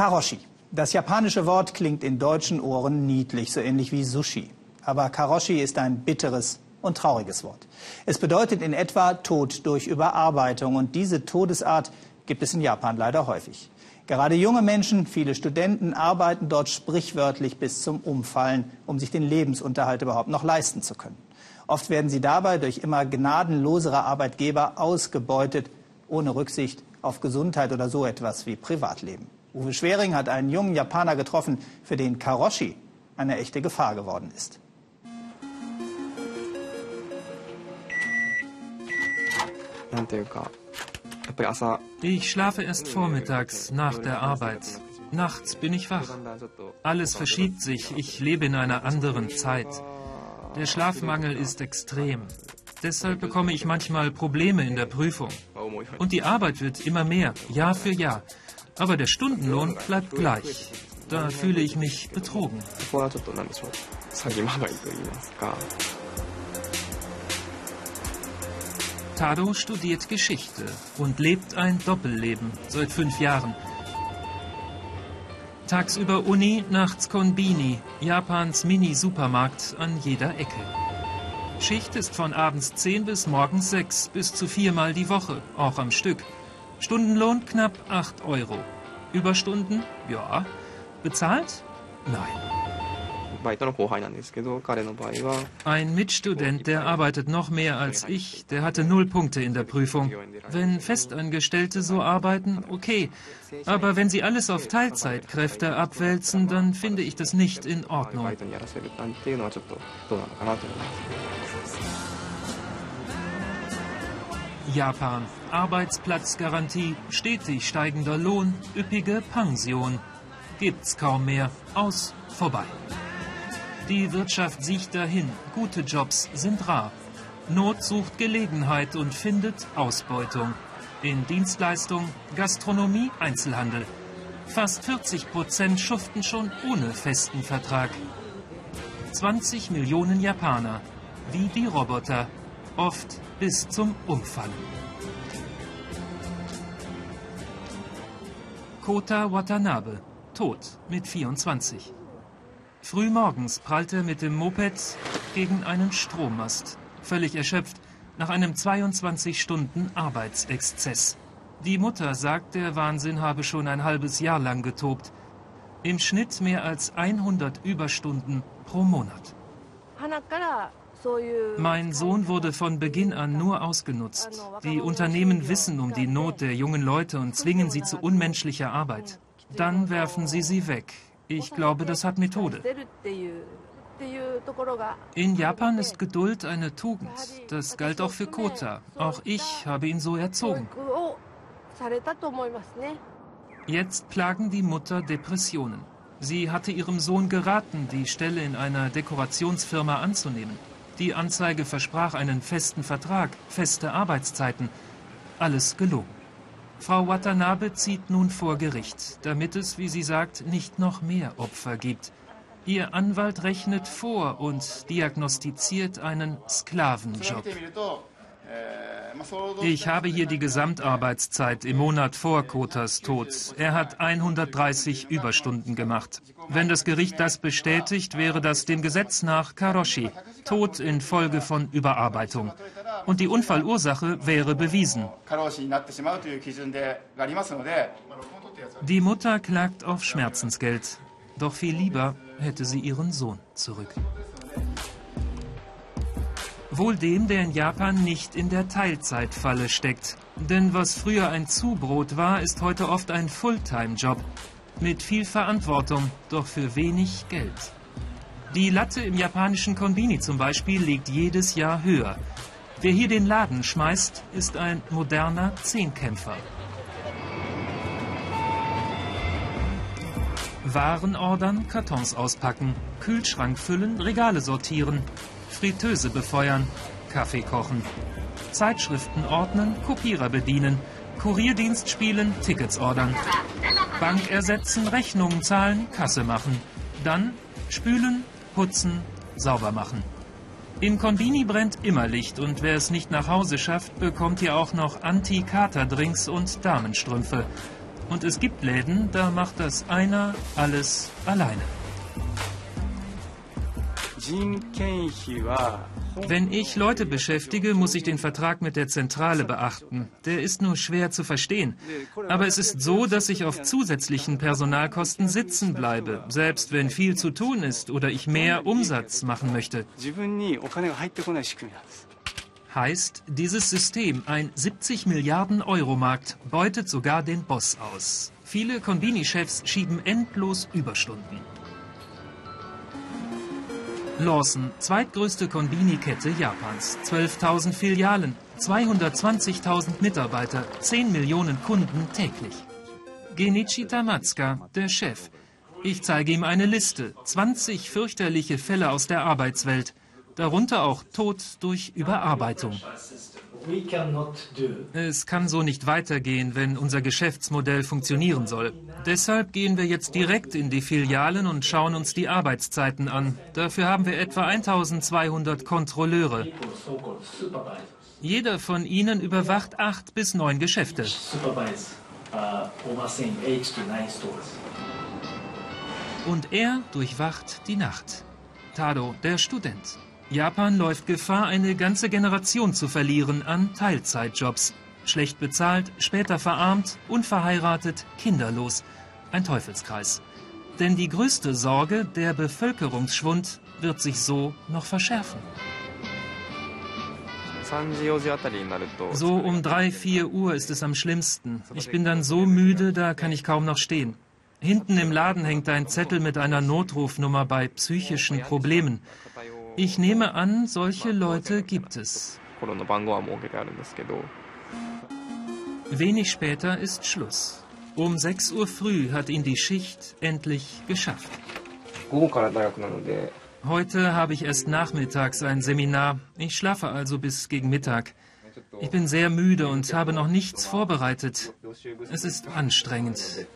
Karoshi. Das japanische Wort klingt in deutschen Ohren niedlich, so ähnlich wie Sushi. Aber Karoshi ist ein bitteres und trauriges Wort. Es bedeutet in etwa Tod durch Überarbeitung. Und diese Todesart gibt es in Japan leider häufig. Gerade junge Menschen, viele Studenten arbeiten dort sprichwörtlich bis zum Umfallen, um sich den Lebensunterhalt überhaupt noch leisten zu können. Oft werden sie dabei durch immer gnadenlosere Arbeitgeber ausgebeutet, ohne Rücksicht auf Gesundheit oder so etwas wie Privatleben. Uwe Schwering hat einen jungen Japaner getroffen, für den Karoshi eine echte Gefahr geworden ist. Ich schlafe erst vormittags nach der Arbeit. Nachts bin ich wach. Alles verschiebt sich. Ich lebe in einer anderen Zeit. Der Schlafmangel ist extrem. Deshalb bekomme ich manchmal Probleme in der Prüfung. Und die Arbeit wird immer mehr, Jahr für Jahr. Aber der Stundenlohn bleibt gleich. Da fühle ich mich betrogen. Tado studiert Geschichte und lebt ein Doppelleben seit fünf Jahren. Tagsüber Uni, nachts Konbini, Japans Mini-Supermarkt an jeder Ecke. Schicht ist von abends 10 bis morgens 6, bis zu viermal die Woche, auch am Stück. Stundenlohn knapp 8 Euro. Überstunden? Ja. Bezahlt? Nein. Ein Mitstudent, der arbeitet noch mehr als ich, der hatte null Punkte in der Prüfung. Wenn Festangestellte so arbeiten, okay. Aber wenn sie alles auf Teilzeitkräfte abwälzen, dann finde ich das nicht in Ordnung. Japan. Arbeitsplatzgarantie, stetig steigender Lohn, üppige Pension. Gibt's kaum mehr. Aus, vorbei. Die Wirtschaft sieht dahin. Gute Jobs sind rar. Not sucht Gelegenheit und findet Ausbeutung. In Dienstleistung, Gastronomie, Einzelhandel. Fast 40 Prozent schuften schon ohne festen Vertrag. 20 Millionen Japaner, wie die Roboter, oft bis zum Umfallen. Kota Watanabe, tot mit 24. Frühmorgens prallt er mit dem Moped gegen einen Strommast, völlig erschöpft, nach einem 22 Stunden Arbeitsexzess. Die Mutter sagt, der Wahnsinn habe schon ein halbes Jahr lang getobt. Im Schnitt mehr als 100 Überstunden pro Monat. Mein Sohn wurde von Beginn an nur ausgenutzt. Die Unternehmen wissen um die Not der jungen Leute und zwingen sie zu unmenschlicher Arbeit. Dann werfen sie sie weg, ich glaube, das hat Methode. In Japan ist Geduld eine Tugend. Das galt auch für Kota. Auch ich habe ihn so erzogen. Jetzt plagen die Mutter Depressionen. Sie hatte ihrem Sohn geraten, die Stelle in einer Dekorationsfirma anzunehmen. Die Anzeige versprach einen festen Vertrag, feste Arbeitszeiten. Alles gelogen. Frau Watanabe zieht nun vor Gericht, damit es, wie sie sagt, nicht noch mehr Opfer gibt. Ihr Anwalt rechnet vor und diagnostiziert einen Sklavenjob. Ich habe hier die Gesamtarbeitszeit im Monat vor Kotas Tod. Er hat 130 Überstunden gemacht. Wenn das Gericht das bestätigt, wäre das dem Gesetz nach Karoshi, Tod infolge von Überarbeitung. Und die Unfallursache wäre bewiesen. Die Mutter klagt auf Schmerzensgeld. Doch viel lieber hätte sie ihren Sohn zurück. Wohl dem, der in Japan nicht in der Teilzeitfalle steckt. Denn was früher ein Zubrot war, ist heute oft ein Fulltime-Job. Mit viel Verantwortung, doch für wenig Geld. Die Latte im japanischen Konbini zum Beispiel liegt jedes Jahr höher. Wer hier den Laden schmeißt, ist ein moderner Zehnkämpfer. Waren ordern, Kartons auspacken, Kühlschrank füllen, Regale sortieren, Fritteuse befeuern, Kaffee kochen, Zeitschriften ordnen, Kopierer bedienen, Kurierdienst spielen, Tickets ordern, Bank ersetzen, Rechnungen zahlen, Kasse machen, dann spülen, putzen, sauber machen. Im Konbini brennt immer Licht und wer es nicht nach Hause schafft, bekommt hier auch noch Anti-Kater-Drinks und Damenstrümpfe. Und es gibt Läden, da macht das einer alles alleine. Wenn ich Leute beschäftige, muss ich den Vertrag mit der Zentrale beachten. Der ist nur schwer zu verstehen. Aber es ist so, dass ich auf zusätzlichen Personalkosten sitzen bleibe, selbst wenn viel zu tun ist oder ich mehr Umsatz machen möchte. Heißt, dieses System, ein 70 Milliarden Euro Markt, beutet sogar den Boss aus. Viele Konbini-Chefs schieben endlos Überstunden. Lawson, zweitgrößte Konbini-Kette Japans. 12.000 Filialen, 220.000 Mitarbeiter, 10 Millionen Kunden täglich. Genichi Tamatsuka, der Chef. Ich zeige ihm eine Liste. 20 fürchterliche Fälle aus der Arbeitswelt. Darunter auch Tod durch Überarbeitung. Es kann so nicht weitergehen, wenn unser Geschäftsmodell funktionieren soll. Deshalb gehen wir jetzt direkt in die Filialen und schauen uns die Arbeitszeiten an. Dafür haben wir etwa 1200 Kontrolleure. Jeder von ihnen überwacht acht bis neun Geschäfte. Und er durchwacht die Nacht. Tado, der Student. Japan läuft Gefahr, eine ganze Generation zu verlieren an Teilzeitjobs. Schlecht bezahlt, später verarmt, unverheiratet, kinderlos. Ein Teufelskreis. Denn die größte Sorge, der Bevölkerungsschwund, wird sich so noch verschärfen. So um 3, 4 Uhr ist es am schlimmsten. Ich bin dann so müde, da kann ich kaum noch stehen. Hinten im Laden hängt ein Zettel mit einer Notrufnummer bei psychischen Problemen. Ich nehme an, solche Leute gibt es. Wenig später ist Schluss. Um 6 Uhr früh hat ihn die Schicht endlich geschafft. Heute habe ich erst nachmittags ein Seminar. Ich schlafe also bis gegen Mittag. Ich bin sehr müde und habe noch nichts vorbereitet. Es ist anstrengend.